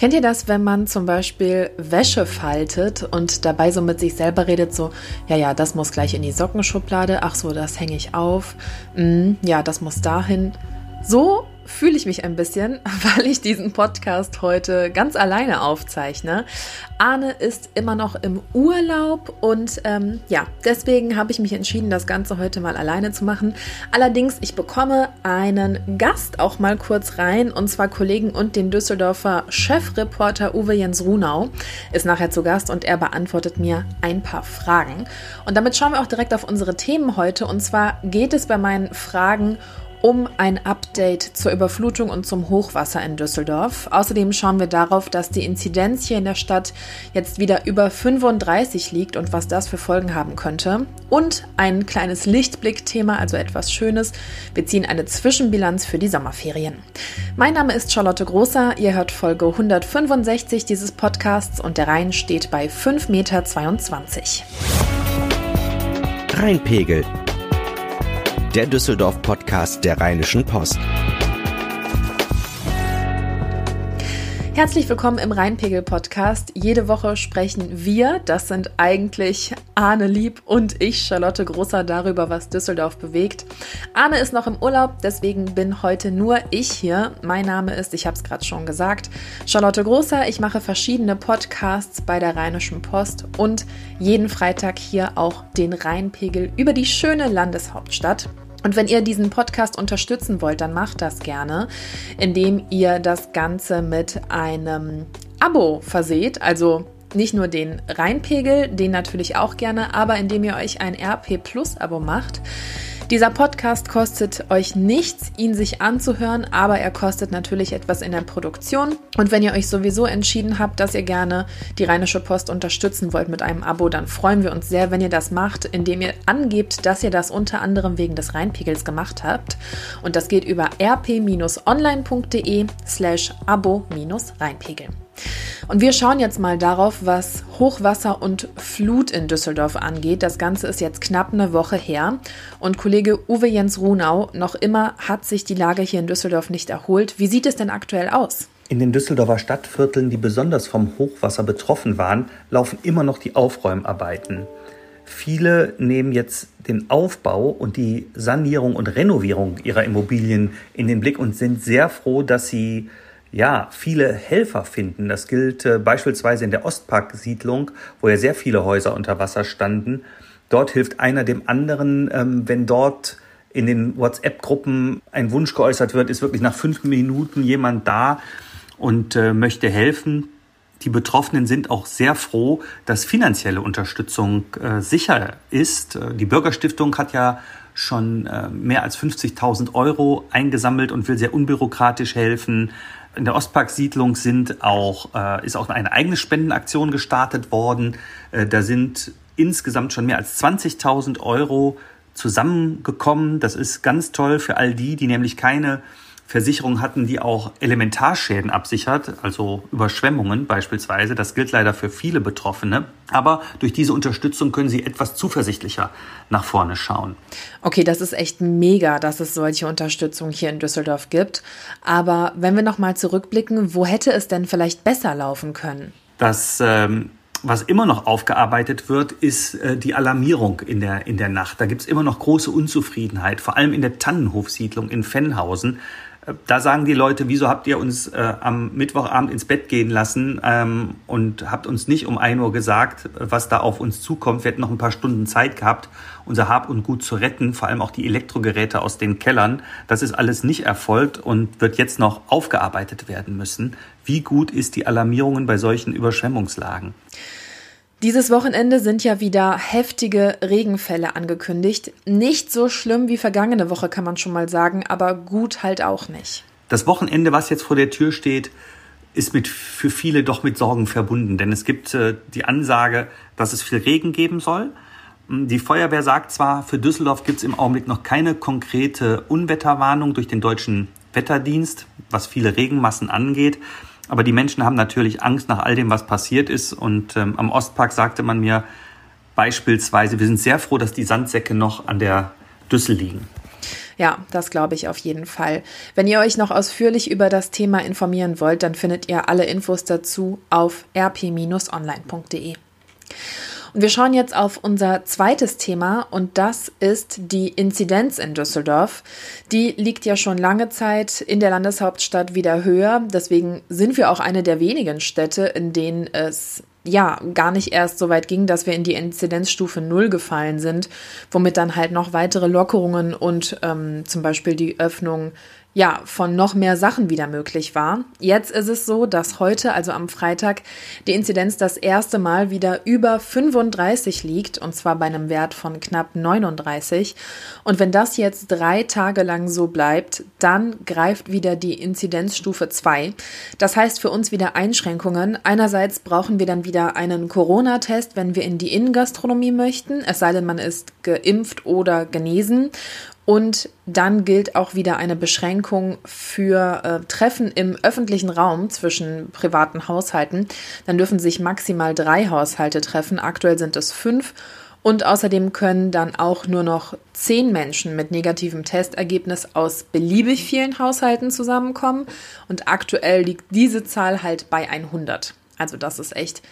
Kennt ihr das, wenn man zum Beispiel Wäsche faltet und dabei so mit sich selber redet, so, ja, ja, das muss gleich in die Sockenschublade, ach so, das hänge ich auf, mm, ja, das muss dahin. So fühle ich mich ein bisschen, weil ich diesen Podcast heute ganz alleine aufzeichne. Arne ist immer noch im Urlaub und ähm, ja, deswegen habe ich mich entschieden, das Ganze heute mal alleine zu machen. Allerdings, ich bekomme einen Gast auch mal kurz rein und zwar Kollegen und den Düsseldorfer Chefreporter Uwe Jens Runau ist nachher zu Gast und er beantwortet mir ein paar Fragen. Und damit schauen wir auch direkt auf unsere Themen heute und zwar geht es bei meinen Fragen um ein Update zur Überflutung und zum Hochwasser in Düsseldorf. Außerdem schauen wir darauf, dass die Inzidenz hier in der Stadt jetzt wieder über 35 liegt und was das für Folgen haben könnte. Und ein kleines Lichtblickthema, also etwas Schönes. Wir ziehen eine Zwischenbilanz für die Sommerferien. Mein Name ist Charlotte Großer. Ihr hört Folge 165 dieses Podcasts und der Rhein steht bei 5,22 Meter. Rheinpegel der Düsseldorf-Podcast der Rheinischen Post. Herzlich willkommen im Rheinpegel-Podcast. Jede Woche sprechen wir, das sind eigentlich Arne Lieb und ich, Charlotte Großer, darüber, was Düsseldorf bewegt. Arne ist noch im Urlaub, deswegen bin heute nur ich hier. Mein Name ist, ich habe es gerade schon gesagt, Charlotte Großer. Ich mache verschiedene Podcasts bei der Rheinischen Post und jeden Freitag hier auch den Rheinpegel über die schöne Landeshauptstadt. Und wenn ihr diesen Podcast unterstützen wollt, dann macht das gerne, indem ihr das Ganze mit einem Abo verseht. Also nicht nur den Reinpegel, den natürlich auch gerne, aber indem ihr euch ein RP Plus Abo macht. Dieser Podcast kostet euch nichts, ihn sich anzuhören, aber er kostet natürlich etwas in der Produktion. Und wenn ihr euch sowieso entschieden habt, dass ihr gerne die Rheinische Post unterstützen wollt mit einem Abo, dann freuen wir uns sehr, wenn ihr das macht, indem ihr angebt, dass ihr das unter anderem wegen des Rheinpegels gemacht habt. Und das geht über rp-online.de slash abo-rheinpegel. Und wir schauen jetzt mal darauf, was Hochwasser und Flut in Düsseldorf angeht. Das Ganze ist jetzt knapp eine Woche her und Kollege Uwe Jens Runau, noch immer hat sich die Lage hier in Düsseldorf nicht erholt. Wie sieht es denn aktuell aus? In den Düsseldorfer Stadtvierteln, die besonders vom Hochwasser betroffen waren, laufen immer noch die Aufräumarbeiten. Viele nehmen jetzt den Aufbau und die Sanierung und Renovierung ihrer Immobilien in den Blick und sind sehr froh, dass sie ja, viele Helfer finden. Das gilt äh, beispielsweise in der Ostpark-Siedlung, wo ja sehr viele Häuser unter Wasser standen. Dort hilft einer dem anderen, ähm, wenn dort in den WhatsApp-Gruppen ein Wunsch geäußert wird, ist wirklich nach fünf Minuten jemand da und äh, möchte helfen. Die Betroffenen sind auch sehr froh, dass finanzielle Unterstützung äh, sicher ist. Äh, die Bürgerstiftung hat ja schon äh, mehr als 50.000 Euro eingesammelt und will sehr unbürokratisch helfen. In der Ostpark-Siedlung sind auch, äh, ist auch eine eigene Spendenaktion gestartet worden. Äh, da sind insgesamt schon mehr als 20.000 Euro zusammengekommen. Das ist ganz toll für all die, die nämlich keine Versicherung hatten, die auch Elementarschäden absichert, also Überschwemmungen beispielsweise. Das gilt leider für viele Betroffene. Aber durch diese Unterstützung können sie etwas zuversichtlicher nach vorne schauen. Okay, das ist echt mega, dass es solche Unterstützung hier in Düsseldorf gibt. Aber wenn wir nochmal zurückblicken, wo hätte es denn vielleicht besser laufen können? Das ähm, was immer noch aufgearbeitet wird, ist äh, die Alarmierung in der, in der Nacht. Da gibt es immer noch große Unzufriedenheit, vor allem in der Tannenhofsiedlung in Fennhausen. Da sagen die Leute, wieso habt ihr uns äh, am Mittwochabend ins Bett gehen lassen ähm, und habt uns nicht um ein Uhr gesagt, was da auf uns zukommt. Wir hätten noch ein paar Stunden Zeit gehabt, unser Hab und Gut zu retten, vor allem auch die Elektrogeräte aus den Kellern. Das ist alles nicht erfolgt und wird jetzt noch aufgearbeitet werden müssen. Wie gut ist die Alarmierungen bei solchen Überschwemmungslagen? Dieses Wochenende sind ja wieder heftige Regenfälle angekündigt. Nicht so schlimm wie vergangene Woche, kann man schon mal sagen, aber gut halt auch nicht. Das Wochenende, was jetzt vor der Tür steht, ist mit, für viele doch mit Sorgen verbunden, denn es gibt äh, die Ansage, dass es viel Regen geben soll. Die Feuerwehr sagt zwar, für Düsseldorf gibt es im Augenblick noch keine konkrete Unwetterwarnung durch den deutschen Wetterdienst, was viele Regenmassen angeht. Aber die Menschen haben natürlich Angst nach all dem, was passiert ist. Und ähm, am Ostpark sagte man mir beispielsweise, wir sind sehr froh, dass die Sandsäcke noch an der Düssel liegen. Ja, das glaube ich auf jeden Fall. Wenn ihr euch noch ausführlich über das Thema informieren wollt, dann findet ihr alle Infos dazu auf rp-online.de. Und wir schauen jetzt auf unser zweites Thema und das ist die Inzidenz in Düsseldorf. Die liegt ja schon lange Zeit in der Landeshauptstadt wieder höher. Deswegen sind wir auch eine der wenigen Städte, in denen es ja, gar nicht erst so weit ging, dass wir in die Inzidenzstufe Null gefallen sind, womit dann halt noch weitere Lockerungen und ähm, zum Beispiel die Öffnung ja, von noch mehr Sachen wieder möglich war. Jetzt ist es so, dass heute, also am Freitag, die Inzidenz das erste Mal wieder über 35 liegt, und zwar bei einem Wert von knapp 39. Und wenn das jetzt drei Tage lang so bleibt, dann greift wieder die Inzidenzstufe 2. Das heißt für uns wieder Einschränkungen. Einerseits brauchen wir dann wieder einen Corona-Test, wenn wir in die Innengastronomie möchten, es sei denn, man ist geimpft oder genesen. Und dann gilt auch wieder eine Beschränkung für äh, Treffen im öffentlichen Raum zwischen privaten Haushalten. Dann dürfen sich maximal drei Haushalte treffen. Aktuell sind es fünf. Und außerdem können dann auch nur noch zehn Menschen mit negativem Testergebnis aus beliebig vielen Haushalten zusammenkommen. Und aktuell liegt diese Zahl halt bei 100. Also das ist echt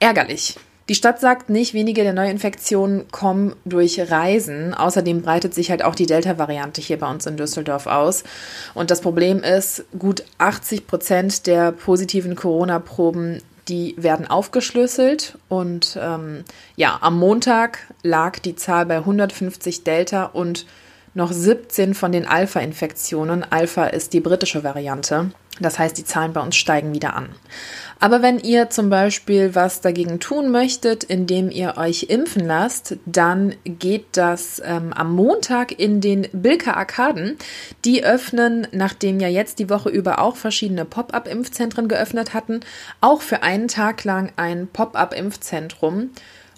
ärgerlich. Die Stadt sagt nicht, wenige der Neuinfektionen kommen durch Reisen. Außerdem breitet sich halt auch die Delta-Variante hier bei uns in Düsseldorf aus. Und das Problem ist, gut 80 Prozent der positiven Corona-Proben die werden aufgeschlüsselt und ähm, ja, am Montag lag die Zahl bei 150 Delta und noch 17 von den Alpha-Infektionen. Alpha ist die britische Variante. Das heißt, die Zahlen bei uns steigen wieder an. Aber wenn ihr zum Beispiel was dagegen tun möchtet, indem ihr euch impfen lasst, dann geht das ähm, am Montag in den Bilker Arkaden. Die öffnen, nachdem ja jetzt die Woche über auch verschiedene Pop-up-Impfzentren geöffnet hatten, auch für einen Tag lang ein Pop-up-Impfzentrum.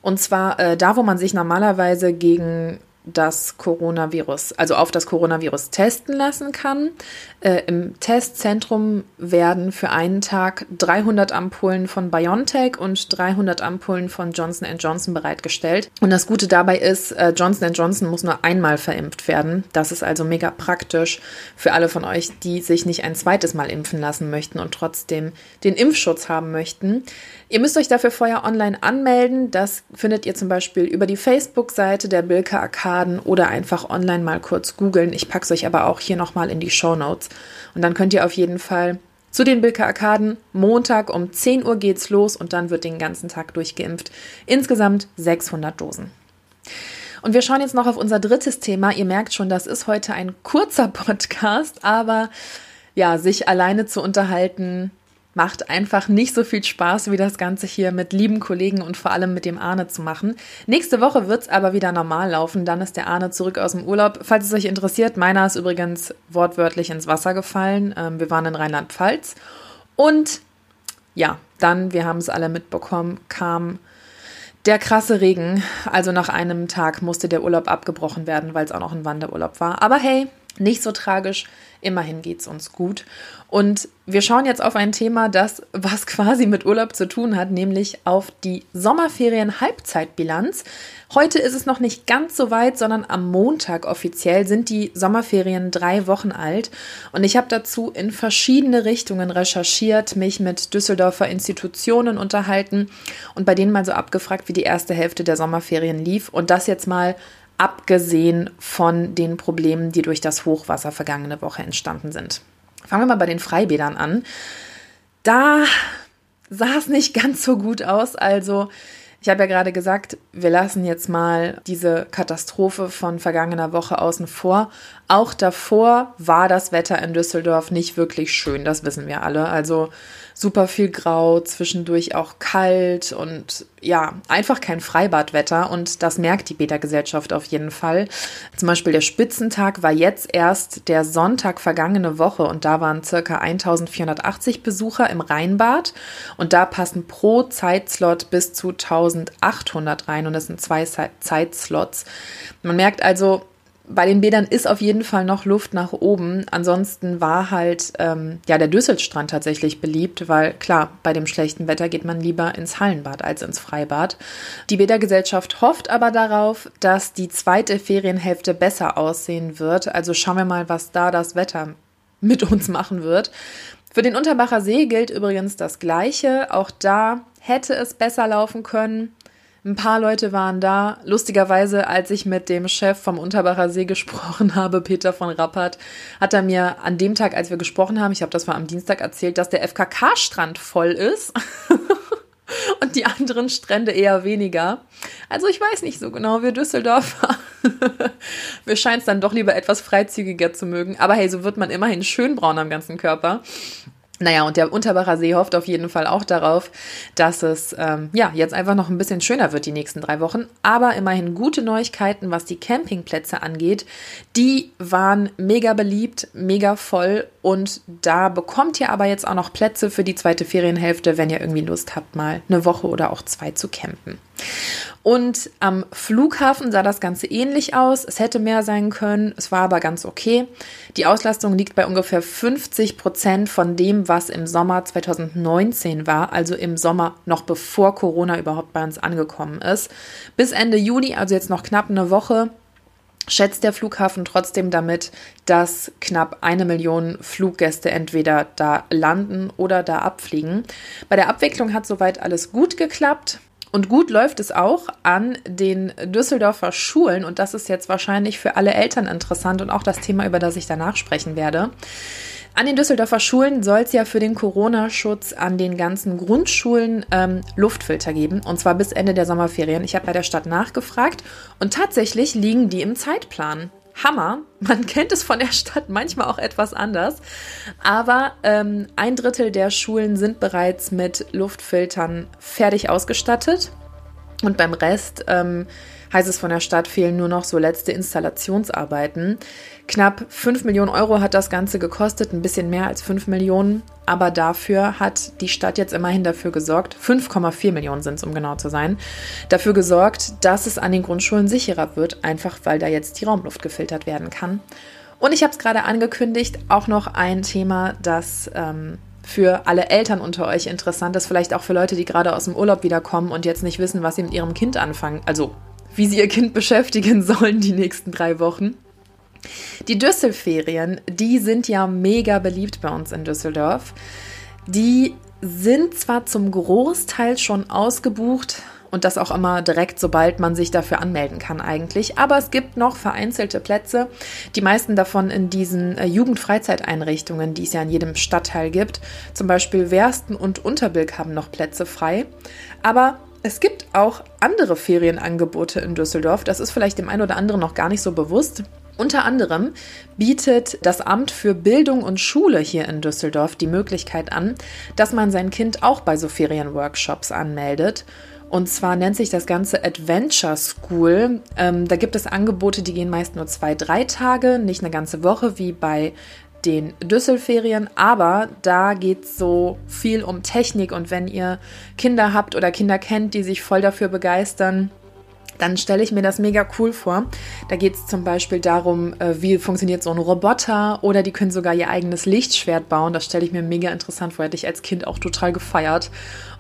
Und zwar äh, da, wo man sich normalerweise gegen das Coronavirus, also auf das Coronavirus testen lassen kann. Äh, Im Testzentrum werden für einen Tag 300 Ampullen von BioNTech und 300 Ampullen von Johnson Johnson bereitgestellt. Und das Gute dabei ist, äh, Johnson Johnson muss nur einmal verimpft werden. Das ist also mega praktisch für alle von euch, die sich nicht ein zweites Mal impfen lassen möchten und trotzdem den Impfschutz haben möchten. Ihr müsst euch dafür vorher online anmelden. Das findet ihr zum Beispiel über die Facebook-Seite der Bilka Arkaden oder einfach online mal kurz googeln. Ich packe es euch aber auch hier nochmal in die Show Notes. Und dann könnt ihr auf jeden Fall zu den Bilka Arkaden. Montag um 10 Uhr geht's los und dann wird den ganzen Tag durchgeimpft. Insgesamt 600 Dosen. Und wir schauen jetzt noch auf unser drittes Thema. Ihr merkt schon, das ist heute ein kurzer Podcast, aber ja, sich alleine zu unterhalten, macht einfach nicht so viel Spaß, wie das Ganze hier mit lieben Kollegen und vor allem mit dem Arne zu machen. Nächste Woche wird es aber wieder normal laufen. Dann ist der Arne zurück aus dem Urlaub. Falls es euch interessiert, meiner ist übrigens wortwörtlich ins Wasser gefallen. Ähm, wir waren in Rheinland-Pfalz. Und ja, dann, wir haben es alle mitbekommen, kam der krasse Regen. Also nach einem Tag musste der Urlaub abgebrochen werden, weil es auch noch ein Wanderurlaub war. Aber hey, nicht so tragisch. Immerhin geht es uns gut. Und wir schauen jetzt auf ein Thema, das was quasi mit Urlaub zu tun hat, nämlich auf die Sommerferien-Halbzeitbilanz. Heute ist es noch nicht ganz so weit, sondern am Montag offiziell sind die Sommerferien drei Wochen alt. Und ich habe dazu in verschiedene Richtungen recherchiert, mich mit Düsseldorfer Institutionen unterhalten und bei denen mal so abgefragt, wie die erste Hälfte der Sommerferien lief. Und das jetzt mal abgesehen von den Problemen, die durch das Hochwasser vergangene Woche entstanden sind. Fangen wir mal bei den Freibädern an. Da sah es nicht ganz so gut aus. Also ich habe ja gerade gesagt, wir lassen jetzt mal diese Katastrophe von vergangener Woche außen vor. Auch davor war das Wetter in Düsseldorf nicht wirklich schön, das wissen wir alle. Also super viel Grau, zwischendurch auch kalt und ja, einfach kein Freibadwetter und das merkt die Beta-Gesellschaft auf jeden Fall. Zum Beispiel der Spitzentag war jetzt erst der Sonntag vergangene Woche und da waren circa 1480 Besucher im Rheinbad und da passen pro Zeitslot bis zu 1800 rein und das sind zwei Zeitslots. Man merkt also, bei den Bädern ist auf jeden Fall noch Luft nach oben. Ansonsten war halt ähm, ja der Düsselstrand tatsächlich beliebt, weil klar, bei dem schlechten Wetter geht man lieber ins Hallenbad als ins Freibad. Die Bädergesellschaft hofft aber darauf, dass die zweite Ferienhälfte besser aussehen wird. Also schauen wir mal, was da das Wetter mit uns machen wird. Für den Unterbacher See gilt übrigens das Gleiche. Auch da hätte es besser laufen können. Ein paar Leute waren da. Lustigerweise, als ich mit dem Chef vom Unterbacher See gesprochen habe, Peter von Rappert, hat er mir an dem Tag, als wir gesprochen haben, ich habe das mal am Dienstag erzählt, dass der FKK-Strand voll ist. und die anderen Strände eher weniger. Also ich weiß nicht so genau, wir Düsseldorfer. wir scheinen es dann doch lieber etwas freizügiger zu mögen. Aber hey, so wird man immerhin schön braun am ganzen Körper. Naja, und der Unterbacher See hofft auf jeden Fall auch darauf, dass es ähm, ja jetzt einfach noch ein bisschen schöner wird die nächsten drei Wochen. Aber immerhin gute Neuigkeiten, was die Campingplätze angeht. Die waren mega beliebt, mega voll und da bekommt ihr aber jetzt auch noch Plätze für die zweite Ferienhälfte, wenn ihr irgendwie Lust habt, mal eine Woche oder auch zwei zu campen. Und am Flughafen sah das Ganze ähnlich aus. Es hätte mehr sein können, es war aber ganz okay. Die Auslastung liegt bei ungefähr 50 Prozent von dem, was im Sommer 2019 war, also im Sommer noch bevor Corona überhaupt bei uns angekommen ist. Bis Ende Juli, also jetzt noch knapp eine Woche, schätzt der Flughafen trotzdem damit, dass knapp eine Million Fluggäste entweder da landen oder da abfliegen. Bei der Abwicklung hat soweit alles gut geklappt. Und gut läuft es auch an den Düsseldorfer Schulen und das ist jetzt wahrscheinlich für alle Eltern interessant und auch das Thema, über das ich danach sprechen werde. An den Düsseldorfer Schulen soll es ja für den Corona-Schutz an den ganzen Grundschulen ähm, Luftfilter geben und zwar bis Ende der Sommerferien. Ich habe bei der Stadt nachgefragt und tatsächlich liegen die im Zeitplan. Hammer. Man kennt es von der Stadt manchmal auch etwas anders. Aber ähm, ein Drittel der Schulen sind bereits mit Luftfiltern fertig ausgestattet. Und beim Rest ähm, heißt es von der Stadt, fehlen nur noch so letzte Installationsarbeiten. Knapp 5 Millionen Euro hat das Ganze gekostet, ein bisschen mehr als 5 Millionen, aber dafür hat die Stadt jetzt immerhin dafür gesorgt, 5,4 Millionen sind es, um genau zu sein, dafür gesorgt, dass es an den Grundschulen sicherer wird, einfach weil da jetzt die Raumluft gefiltert werden kann. Und ich habe es gerade angekündigt, auch noch ein Thema, das ähm, für alle Eltern unter euch interessant ist, vielleicht auch für Leute, die gerade aus dem Urlaub wiederkommen und jetzt nicht wissen, was sie mit ihrem Kind anfangen, also wie sie ihr Kind beschäftigen sollen die nächsten drei Wochen. Die Düsselferien, die sind ja mega beliebt bei uns in Düsseldorf. Die sind zwar zum Großteil schon ausgebucht und das auch immer direkt, sobald man sich dafür anmelden kann eigentlich, aber es gibt noch vereinzelte Plätze, die meisten davon in diesen äh, Jugendfreizeiteinrichtungen, die es ja in jedem Stadtteil gibt. Zum Beispiel Wersten und Unterbilk haben noch Plätze frei, aber es gibt auch andere Ferienangebote in Düsseldorf. Das ist vielleicht dem einen oder anderen noch gar nicht so bewusst. Unter anderem bietet das Amt für Bildung und Schule hier in Düsseldorf die Möglichkeit an, dass man sein Kind auch bei so Ferienworkshops anmeldet. Und zwar nennt sich das Ganze Adventure School. Ähm, da gibt es Angebote, die gehen meist nur zwei, drei Tage, nicht eine ganze Woche wie bei den Düsselferien, aber da geht es so viel um Technik und wenn ihr Kinder habt oder Kinder kennt, die sich voll dafür begeistern, dann stelle ich mir das mega cool vor. Da geht es zum Beispiel darum, äh, wie funktioniert so ein Roboter oder die können sogar ihr eigenes Lichtschwert bauen. Das stelle ich mir mega interessant vor, hätte ich als Kind auch total gefeiert.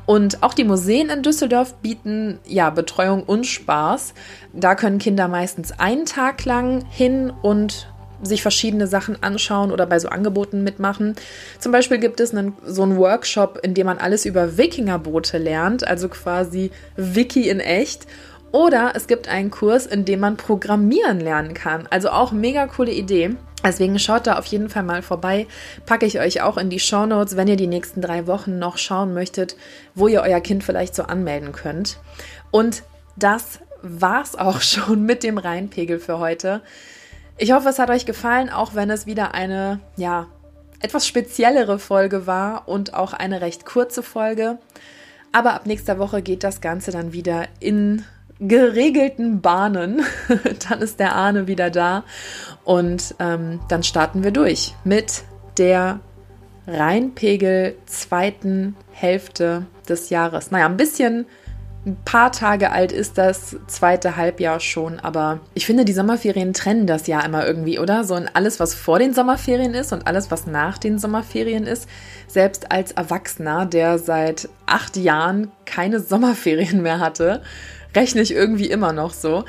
Und auch die Museen in Düsseldorf bieten ja Betreuung und Spaß. Da können Kinder meistens einen Tag lang hin und sich verschiedene Sachen anschauen oder bei so Angeboten mitmachen. Zum Beispiel gibt es einen, so einen Workshop, in dem man alles über Wikingerboote lernt, also quasi Wiki in echt. Oder es gibt einen Kurs, in dem man Programmieren lernen kann. Also auch mega coole Idee. Deswegen schaut da auf jeden Fall mal vorbei. Packe ich euch auch in die Show Notes, wenn ihr die nächsten drei Wochen noch schauen möchtet, wo ihr euer Kind vielleicht so anmelden könnt. Und das war's auch schon mit dem Rheinpegel für heute. Ich hoffe, es hat euch gefallen, auch wenn es wieder eine, ja, etwas speziellere Folge war und auch eine recht kurze Folge. Aber ab nächster Woche geht das Ganze dann wieder in geregelten Bahnen. dann ist der Ahne wieder da und ähm, dann starten wir durch mit der Rheinpegel zweiten Hälfte des Jahres. Naja, ein bisschen ein paar Tage alt ist das zweite Halbjahr schon, aber ich finde, die Sommerferien trennen das ja immer irgendwie, oder? So in alles, was vor den Sommerferien ist und alles, was nach den Sommerferien ist. Selbst als Erwachsener, der seit acht Jahren keine Sommerferien mehr hatte, rechne ich irgendwie immer noch so.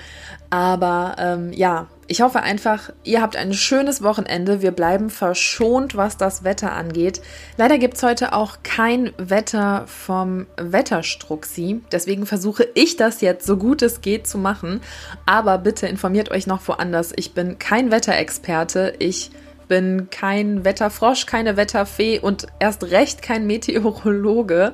Aber ähm, ja, ich hoffe einfach, ihr habt ein schönes Wochenende. Wir bleiben verschont, was das Wetter angeht. Leider gibt es heute auch kein Wetter vom Wetterstruxi. Deswegen versuche ich das jetzt so gut es geht zu machen. Aber bitte informiert euch noch woanders. Ich bin kein Wetterexperte. Ich bin kein Wetterfrosch, keine Wetterfee und erst recht kein Meteorologe.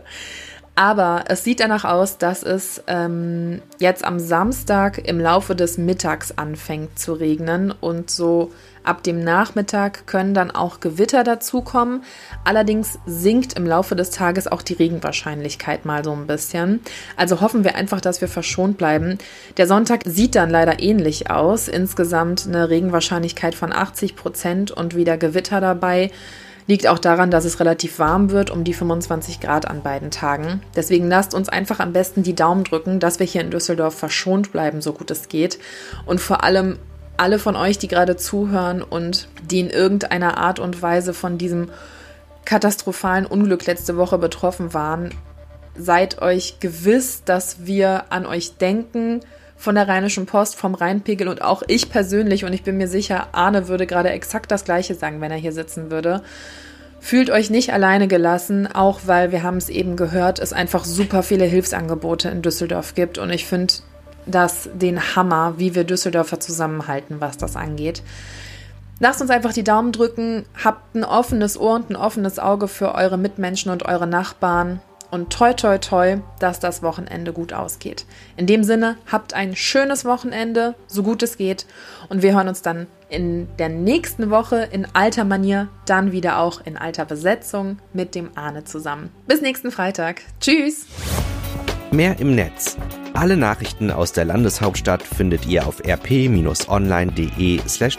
Aber es sieht danach aus, dass es ähm, jetzt am Samstag im Laufe des Mittags anfängt zu regnen und so ab dem Nachmittag können dann auch Gewitter dazukommen. Allerdings sinkt im Laufe des Tages auch die Regenwahrscheinlichkeit mal so ein bisschen. Also hoffen wir einfach, dass wir verschont bleiben. Der Sonntag sieht dann leider ähnlich aus. Insgesamt eine Regenwahrscheinlichkeit von 80 Prozent und wieder Gewitter dabei. Liegt auch daran, dass es relativ warm wird, um die 25 Grad an beiden Tagen. Deswegen lasst uns einfach am besten die Daumen drücken, dass wir hier in Düsseldorf verschont bleiben, so gut es geht. Und vor allem alle von euch, die gerade zuhören und die in irgendeiner Art und Weise von diesem katastrophalen Unglück letzte Woche betroffen waren, seid euch gewiss, dass wir an euch denken, von der Rheinischen Post, vom Rheinpegel und auch ich persönlich, und ich bin mir sicher, Arne würde gerade exakt das Gleiche sagen, wenn er hier sitzen würde. Fühlt euch nicht alleine gelassen, auch weil wir haben es eben gehört, es einfach super viele Hilfsangebote in Düsseldorf gibt und ich finde das den Hammer, wie wir Düsseldorfer zusammenhalten, was das angeht. Lasst uns einfach die Daumen drücken, habt ein offenes Ohr und ein offenes Auge für eure Mitmenschen und eure Nachbarn und toi toi toi, dass das Wochenende gut ausgeht. In dem Sinne, habt ein schönes Wochenende, so gut es geht und wir hören uns dann in der nächsten Woche in alter Manier, dann wieder auch in alter Besetzung mit dem Arne zusammen. Bis nächsten Freitag. Tschüss. Mehr im Netz. Alle Nachrichten aus der Landeshauptstadt findet ihr auf rp-online.de/düsseldorf. slash